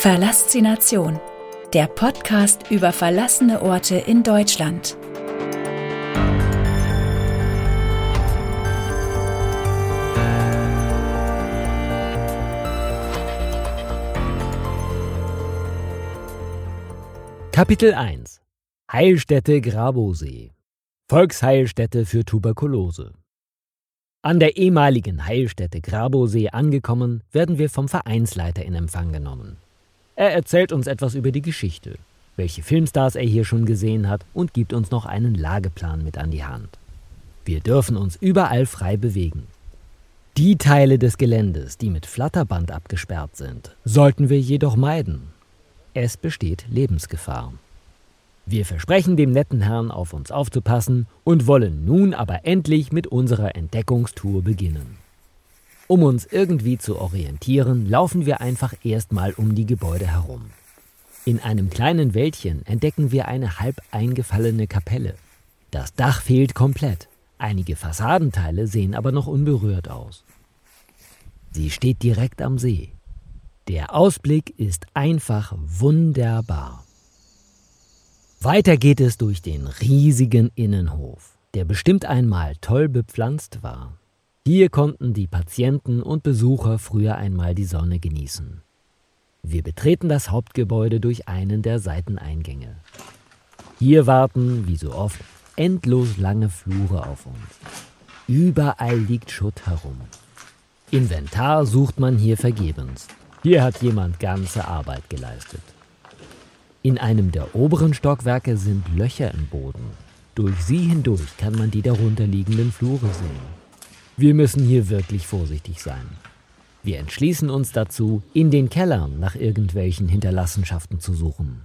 Verlassination, der Podcast über verlassene Orte in Deutschland. Kapitel 1 Heilstätte Grabosee Volksheilstätte für Tuberkulose An der ehemaligen Heilstätte Grabosee angekommen, werden wir vom Vereinsleiter in Empfang genommen. Er erzählt uns etwas über die Geschichte, welche Filmstars er hier schon gesehen hat und gibt uns noch einen Lageplan mit an die Hand. Wir dürfen uns überall frei bewegen. Die Teile des Geländes, die mit Flatterband abgesperrt sind, sollten wir jedoch meiden. Es besteht Lebensgefahr. Wir versprechen dem netten Herrn auf uns aufzupassen und wollen nun aber endlich mit unserer Entdeckungstour beginnen. Um uns irgendwie zu orientieren, laufen wir einfach erstmal um die Gebäude herum. In einem kleinen Wäldchen entdecken wir eine halb eingefallene Kapelle. Das Dach fehlt komplett, einige Fassadenteile sehen aber noch unberührt aus. Sie steht direkt am See. Der Ausblick ist einfach wunderbar. Weiter geht es durch den riesigen Innenhof, der bestimmt einmal toll bepflanzt war. Hier konnten die Patienten und Besucher früher einmal die Sonne genießen. Wir betreten das Hauptgebäude durch einen der Seiteneingänge. Hier warten, wie so oft, endlos lange Flure auf uns. Überall liegt Schutt herum. Inventar sucht man hier vergebens. Hier hat jemand ganze Arbeit geleistet. In einem der oberen Stockwerke sind Löcher im Boden. Durch sie hindurch kann man die darunterliegenden Flure sehen. Wir müssen hier wirklich vorsichtig sein. Wir entschließen uns dazu, in den Kellern nach irgendwelchen Hinterlassenschaften zu suchen.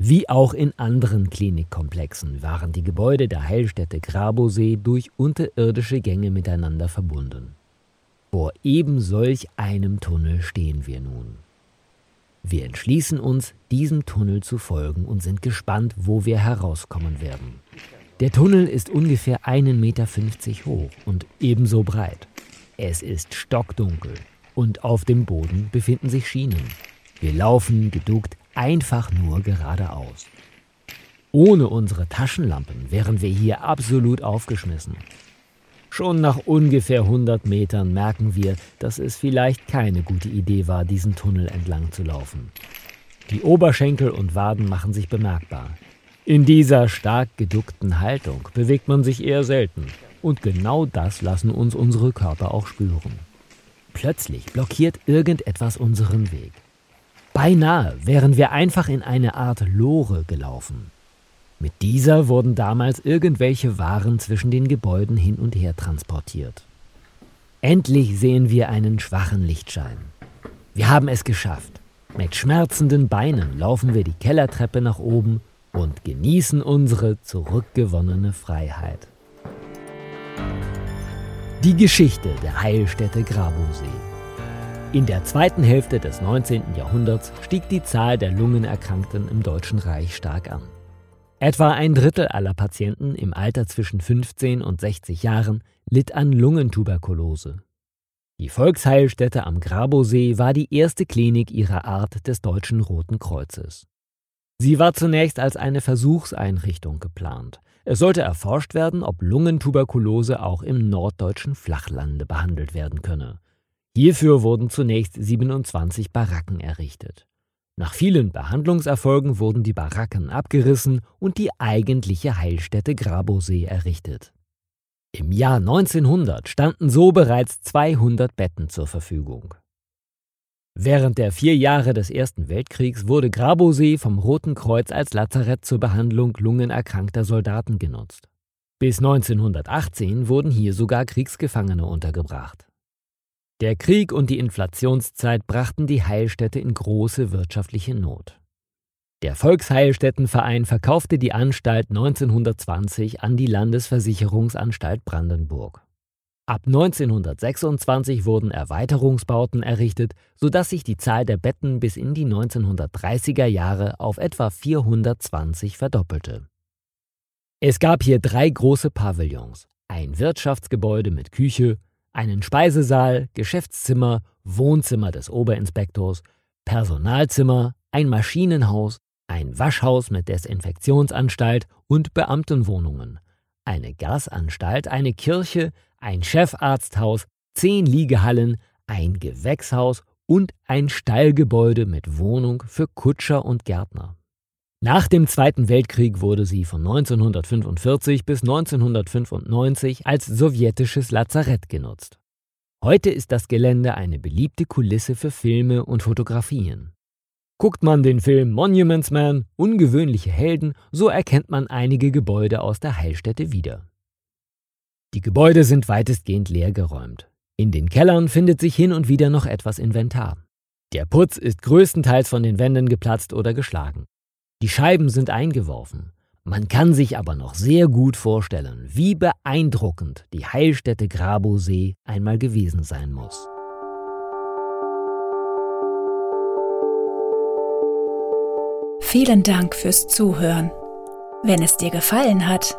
Wie auch in anderen Klinikkomplexen waren die Gebäude der Heilstätte Grabosee durch unterirdische Gänge miteinander verbunden. Vor eben solch einem Tunnel stehen wir nun. Wir entschließen uns, diesem Tunnel zu folgen und sind gespannt, wo wir herauskommen werden. Der Tunnel ist ungefähr 1,50 Meter hoch und ebenso breit. Es ist stockdunkel und auf dem Boden befinden sich Schienen. Wir laufen geduckt einfach nur geradeaus. Ohne unsere Taschenlampen wären wir hier absolut aufgeschmissen. Schon nach ungefähr 100 Metern merken wir, dass es vielleicht keine gute Idee war, diesen Tunnel entlang zu laufen. Die Oberschenkel und Waden machen sich bemerkbar. In dieser stark geduckten Haltung bewegt man sich eher selten. Und genau das lassen uns unsere Körper auch spüren. Plötzlich blockiert irgendetwas unseren Weg. Beinahe wären wir einfach in eine Art Lore gelaufen. Mit dieser wurden damals irgendwelche Waren zwischen den Gebäuden hin und her transportiert. Endlich sehen wir einen schwachen Lichtschein. Wir haben es geschafft. Mit schmerzenden Beinen laufen wir die Kellertreppe nach oben und genießen unsere zurückgewonnene Freiheit. Die Geschichte der Heilstätte Grabosee. In der zweiten Hälfte des 19. Jahrhunderts stieg die Zahl der Lungenerkrankten im Deutschen Reich stark an. Etwa ein Drittel aller Patienten im Alter zwischen 15 und 60 Jahren litt an Lungentuberkulose. Die Volksheilstätte am Grabosee war die erste Klinik ihrer Art des Deutschen Roten Kreuzes. Sie war zunächst als eine Versuchseinrichtung geplant. Es sollte erforscht werden, ob Lungentuberkulose auch im norddeutschen Flachlande behandelt werden könne. Hierfür wurden zunächst 27 Baracken errichtet. Nach vielen Behandlungserfolgen wurden die Baracken abgerissen und die eigentliche Heilstätte Grabosee errichtet. Im Jahr 1900 standen so bereits 200 Betten zur Verfügung. Während der vier Jahre des Ersten Weltkriegs wurde Grabosee vom Roten Kreuz als Lazarett zur Behandlung lungenerkrankter Soldaten genutzt. Bis 1918 wurden hier sogar Kriegsgefangene untergebracht. Der Krieg und die Inflationszeit brachten die Heilstätte in große wirtschaftliche Not. Der Volksheilstättenverein verkaufte die Anstalt 1920 an die Landesversicherungsanstalt Brandenburg. Ab 1926 wurden Erweiterungsbauten errichtet, sodass sich die Zahl der Betten bis in die 1930er Jahre auf etwa 420 verdoppelte. Es gab hier drei große Pavillons, ein Wirtschaftsgebäude mit Küche, einen Speisesaal, Geschäftszimmer, Wohnzimmer des Oberinspektors, Personalzimmer, ein Maschinenhaus, ein Waschhaus mit Desinfektionsanstalt und Beamtenwohnungen, eine Gasanstalt, eine Kirche, ein Chefarzthaus, zehn Liegehallen, ein Gewächshaus und ein Stallgebäude mit Wohnung für Kutscher und Gärtner. Nach dem Zweiten Weltkrieg wurde sie von 1945 bis 1995 als sowjetisches Lazarett genutzt. Heute ist das Gelände eine beliebte Kulisse für Filme und Fotografien. Guckt man den Film Monuments Man, ungewöhnliche Helden, so erkennt man einige Gebäude aus der Heilstätte wieder. Die Gebäude sind weitestgehend leergeräumt. In den Kellern findet sich hin und wieder noch etwas Inventar. Der Putz ist größtenteils von den Wänden geplatzt oder geschlagen. Die Scheiben sind eingeworfen. Man kann sich aber noch sehr gut vorstellen, wie beeindruckend die Heilstätte Grabosee einmal gewesen sein muss. Vielen Dank fürs Zuhören. Wenn es dir gefallen hat,